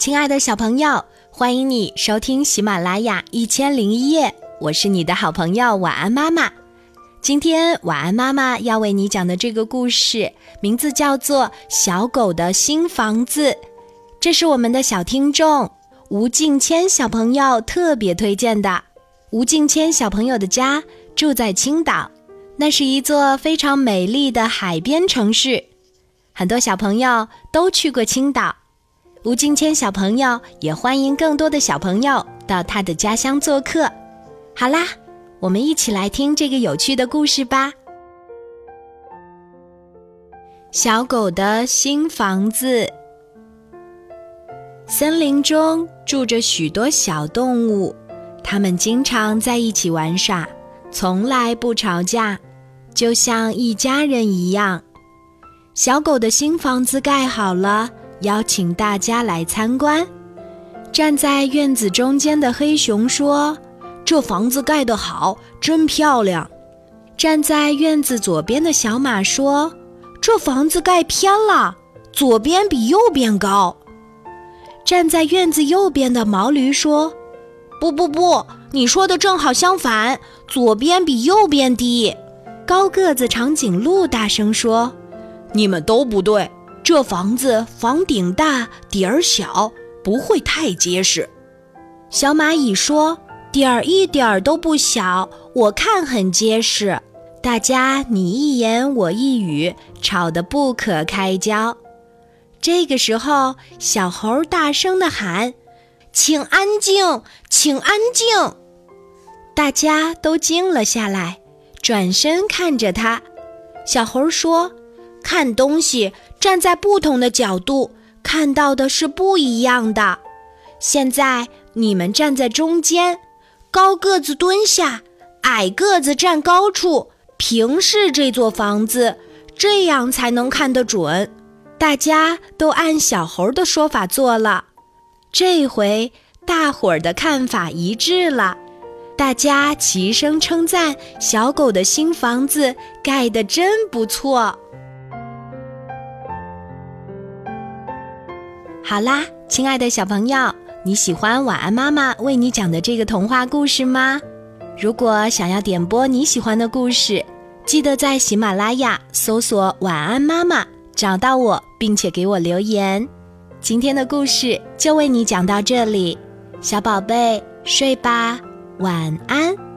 亲爱的小朋友，欢迎你收听喜马拉雅一千零一夜，我是你的好朋友晚安妈妈。今天晚安妈妈要为你讲的这个故事，名字叫做《小狗的新房子》，这是我们的小听众吴敬谦小朋友特别推荐的。吴敬谦小朋友的家住在青岛，那是一座非常美丽的海边城市，很多小朋友都去过青岛。吴敬谦小朋友也欢迎更多的小朋友到他的家乡做客。好啦，我们一起来听这个有趣的故事吧。小狗的新房子。森林中住着许多小动物，它们经常在一起玩耍，从来不吵架，就像一家人一样。小狗的新房子盖好了。邀请大家来参观。站在院子中间的黑熊说：“这房子盖得好，真漂亮。”站在院子左边的小马说：“这房子盖偏了，左边比右边高。”站在院子右边的毛驴说：“不不不，你说的正好相反，左边比右边低。”高个子长颈鹿大声说：“你们都不对。”这房子房顶大底儿小，不会太结实。小蚂蚁说：“底儿一点儿都不小，我看很结实。”大家你一言我一语，吵得不可开交。这个时候，小猴大声地喊：“请安静，请安静！”大家都静了下来，转身看着他。小猴说：“看东西。”站在不同的角度看到的是不一样的。现在你们站在中间，高个子蹲下，矮个子站高处，平视这座房子，这样才能看得准。大家都按小猴的说法做了，这回大伙儿的看法一致了，大家齐声称赞小狗的新房子盖得真不错。好啦，亲爱的小朋友，你喜欢晚安妈妈为你讲的这个童话故事吗？如果想要点播你喜欢的故事，记得在喜马拉雅搜索“晚安妈妈”，找到我，并且给我留言。今天的故事就为你讲到这里，小宝贝睡吧，晚安。